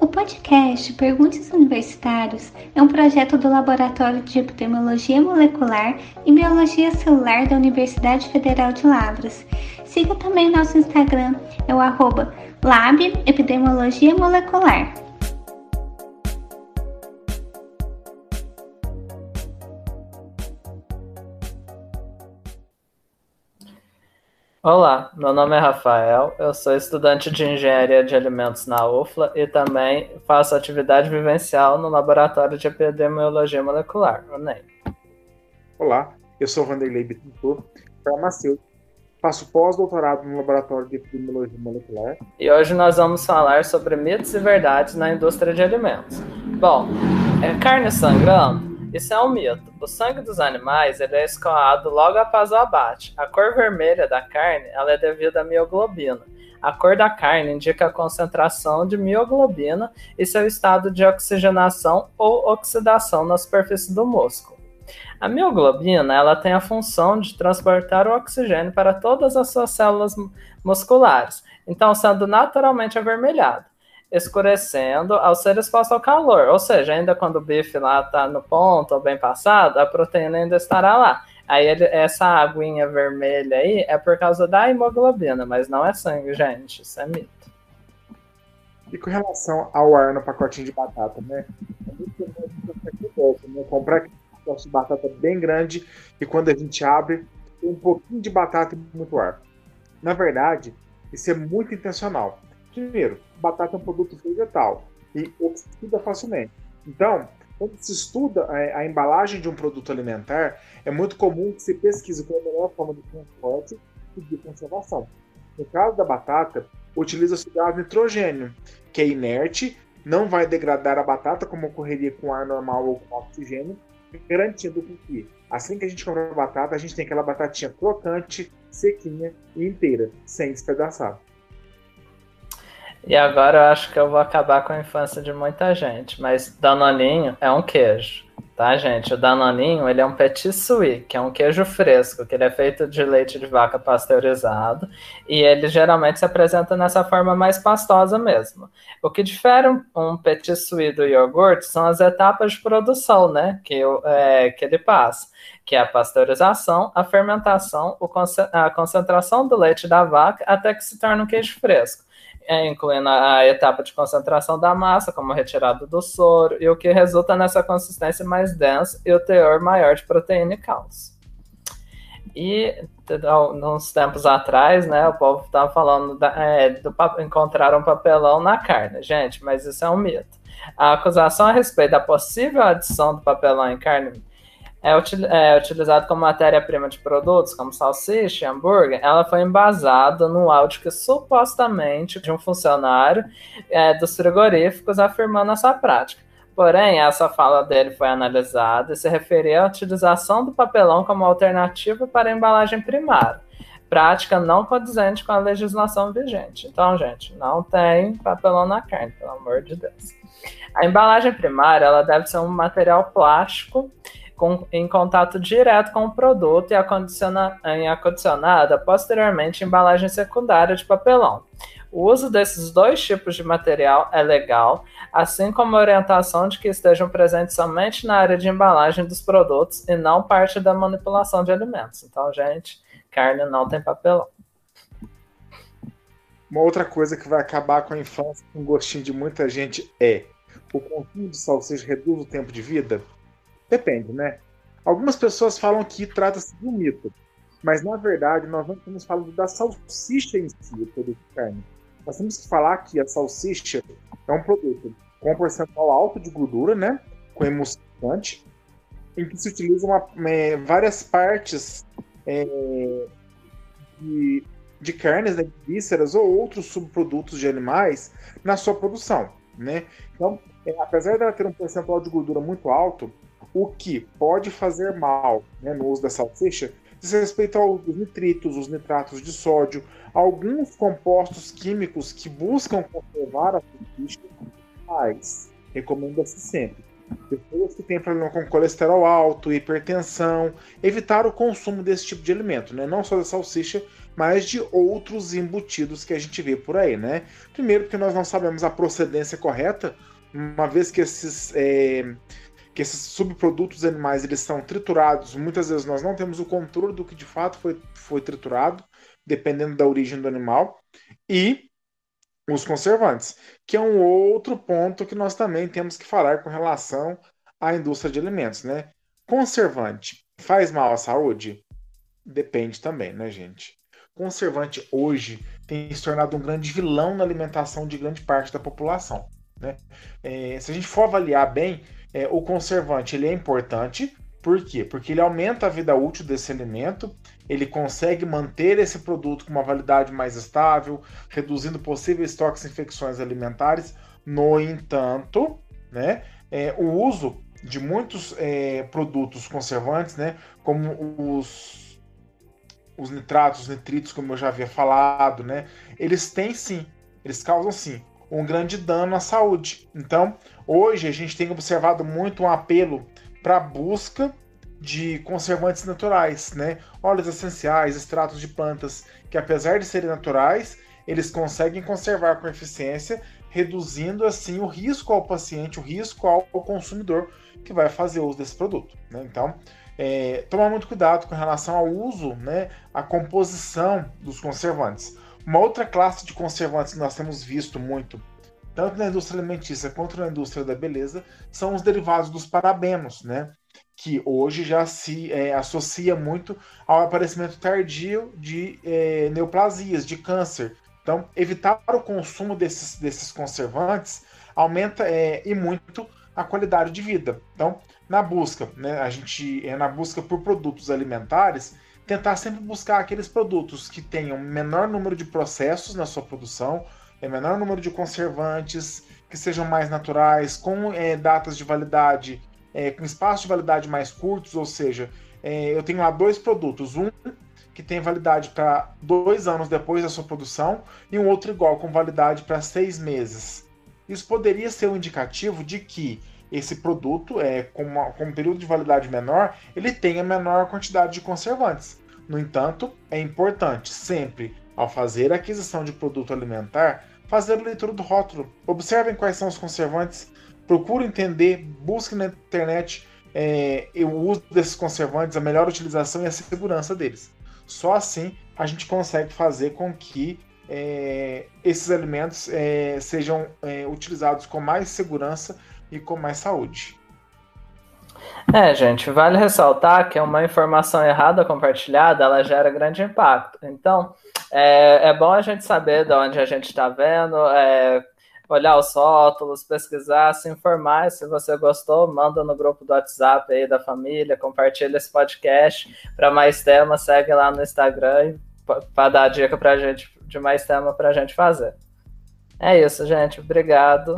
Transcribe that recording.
O podcast Perguntas Universitários é um projeto do Laboratório de Epidemiologia Molecular e Biologia Celular da Universidade Federal de Lavras. Siga também nosso Instagram, é o arroba Lab Epidemiologia Molecular. Olá, meu nome é Rafael, eu sou estudante de Engenharia de Alimentos na UFLA e também faço atividade vivencial no Laboratório de Epidemiologia Molecular, o NEM. Olá, eu sou Vanderlei Bittencourt, farmacêutico, faço pós-doutorado no Laboratório de Epidemiologia Molecular. E hoje nós vamos falar sobre mitos e verdades na indústria de alimentos. Bom, é carne sangrando? Isso é um mito. O sangue dos animais ele é escoado logo após o abate. A cor vermelha da carne ela é devido à mioglobina. A cor da carne indica a concentração de mioglobina e seu estado de oxigenação ou oxidação na superfície do músculo. A mioglobina ela tem a função de transportar o oxigênio para todas as suas células musculares, então sendo naturalmente avermelhado escurecendo ao ser exposto ao calor. Ou seja, ainda quando o bife lá está no ponto ou bem passado, a proteína ainda estará lá. Aí ele, essa aguinha vermelha aí é por causa da hemoglobina, mas não é sangue, gente. Isso é mito. E com relação ao ar no pacotinho de batata, né? É muito bom né? Comprar um pacote de batata bem grande e quando a gente abre, tem um pouquinho de batata e muito ar. Na verdade, isso é muito intencional Primeiro, batata é um produto vegetal e oxida facilmente. Então, quando se estuda a, a, embalagem de um produto alimentar, é muito comum que se pesquise qual é a melhor forma de transporte e de conservação. No caso da batata, utiliza-se gás nitrogênio, que é inerte, não vai degradar a batata como ocorreria com ar normal ou com oxigênio, garantindo que assim que a gente compra a batata, a gente tem aquela batatinha crocante, sequinha e inteira, sem despedaçar. E agora eu acho que eu vou acabar com a infância de muita gente, mas Danoninho é um queijo, tá, gente? O Danoninho, ele é um petit suisse, que é um queijo fresco, que ele é feito de leite de vaca pasteurizado, e ele geralmente se apresenta nessa forma mais pastosa mesmo. O que difere um petit suisse do iogurte são as etapas de produção, né, que, é, que ele passa, que é a pasteurização, a fermentação, a concentração do leite da vaca, até que se torna um queijo fresco incluindo a etapa de concentração da massa, como retirada do soro, e o que resulta nessa consistência mais densa e o teor maior de proteína e cálcio. E uns tempos atrás, né, o povo estava falando da, é, do encontrar um papelão na carne. Gente, mas isso é um mito. A acusação a respeito da possível adição do papelão em carne é, util, é utilizado como matéria-prima de produtos como salsicha e hambúrguer, ela foi embasada no áudio que supostamente de um funcionário é, dos frigoríficos afirmando essa prática. Porém, essa fala dele foi analisada e se referia à utilização do papelão como alternativa para a embalagem primária, prática não condizente com a legislação vigente. Então, gente, não tem papelão na carne, pelo amor de Deus. A embalagem primária ela deve ser um material plástico com, em contato direto com o produto e acondiciona, em acondicionada posteriormente em embalagem secundária de papelão. O uso desses dois tipos de material é legal, assim como a orientação de que estejam presentes somente na área de embalagem dos produtos e não parte da manipulação de alimentos. Então, gente, carne não tem papelão. Uma outra coisa que vai acabar com a infância, com gostinho de muita gente, é o consumo de salsicha reduz o tempo de vida? Depende, né? Algumas pessoas falam que trata-se de um mito, mas na verdade nós não estamos falando da salsicha em si, o produto de carne. Nós temos que falar que a salsicha é um produto com um percentual alto de gordura, né? Com emulsificante, em que se utilizam é, várias partes é, de, de carnes, né, de vísceras ou outros subprodutos de animais na sua produção, né? Então, é, apesar dela ter um percentual de gordura muito alto, o que pode fazer mal né, no uso da salsicha diz respeito aos nitritos, os nitratos de sódio, alguns compostos químicos que buscam conservar a salsicha, mas recomenda-se sempre. Pessoas que têm problema com colesterol alto, hipertensão, evitar o consumo desse tipo de alimento, né? não só da salsicha, mas de outros embutidos que a gente vê por aí, né? Primeiro, porque nós não sabemos a procedência correta, uma vez que esses, é, que esses subprodutos animais eles são triturados, muitas vezes nós não temos o controle do que de fato foi, foi triturado, dependendo da origem do animal, e os conservantes, que é um outro ponto que nós também temos que falar com relação à indústria de alimentos, né? Conservante faz mal à saúde? Depende também, né, gente? Conservante hoje tem se tornado um grande vilão na alimentação de grande parte da população. Né? É, se a gente for avaliar bem, é, o conservante ele é importante, por quê? Porque ele aumenta a vida útil desse alimento, ele consegue manter esse produto com uma validade mais estável, reduzindo possíveis toques e infecções alimentares. No entanto, né, é, o uso de muitos é, produtos conservantes, né, como os, os nitratos, os nitritos, como eu já havia falado, né, eles têm sim, eles causam sim um grande dano à saúde. Então, hoje a gente tem observado muito um apelo para a busca de conservantes naturais, né? Óleos essenciais, extratos de plantas, que apesar de serem naturais, eles conseguem conservar com eficiência, reduzindo assim o risco ao paciente, o risco ao consumidor que vai fazer uso desse produto. Né? Então, é, tomar muito cuidado com relação ao uso, né, a composição dos conservantes. Uma outra classe de conservantes que nós temos visto muito tanto na indústria alimentícia quanto na indústria da beleza, são os derivados dos parabenos, né? Que hoje já se é, associa muito ao aparecimento tardio de é, neoplasias, de câncer. Então, evitar o consumo desses, desses conservantes aumenta é, e muito a qualidade de vida. Então, na busca, né, a gente é na busca por produtos alimentares, tentar sempre buscar aqueles produtos que tenham menor número de processos na sua produção, é menor número de conservantes, que sejam mais naturais, com é, datas de validade, é, com espaços de validade mais curtos, ou seja, é, eu tenho lá dois produtos, um que tem validade para dois anos depois da sua produção e um outro igual com validade para seis meses. Isso poderia ser um indicativo de que esse produto, é, com, uma, com um período de validade menor, ele tenha menor quantidade de conservantes. No entanto, é importante sempre, ao fazer a aquisição de produto alimentar, fazer a leitura do rótulo. Observem quais são os conservantes, procurem entender, busquem na internet é, o uso desses conservantes, a melhor utilização e a segurança deles. Só assim a gente consegue fazer com que é, esses alimentos é, sejam é, utilizados com mais segurança e com mais saúde. É, gente, vale ressaltar que uma informação errada compartilhada, ela gera grande impacto. Então, é, é bom a gente saber de onde a gente está vendo, é, olhar os rótulos, pesquisar, se informar. Se você gostou, manda no grupo do WhatsApp aí da família, compartilha esse podcast. Para mais temas, segue lá no Instagram para dar dica para gente de mais tema para a gente fazer. É isso, gente. Obrigado.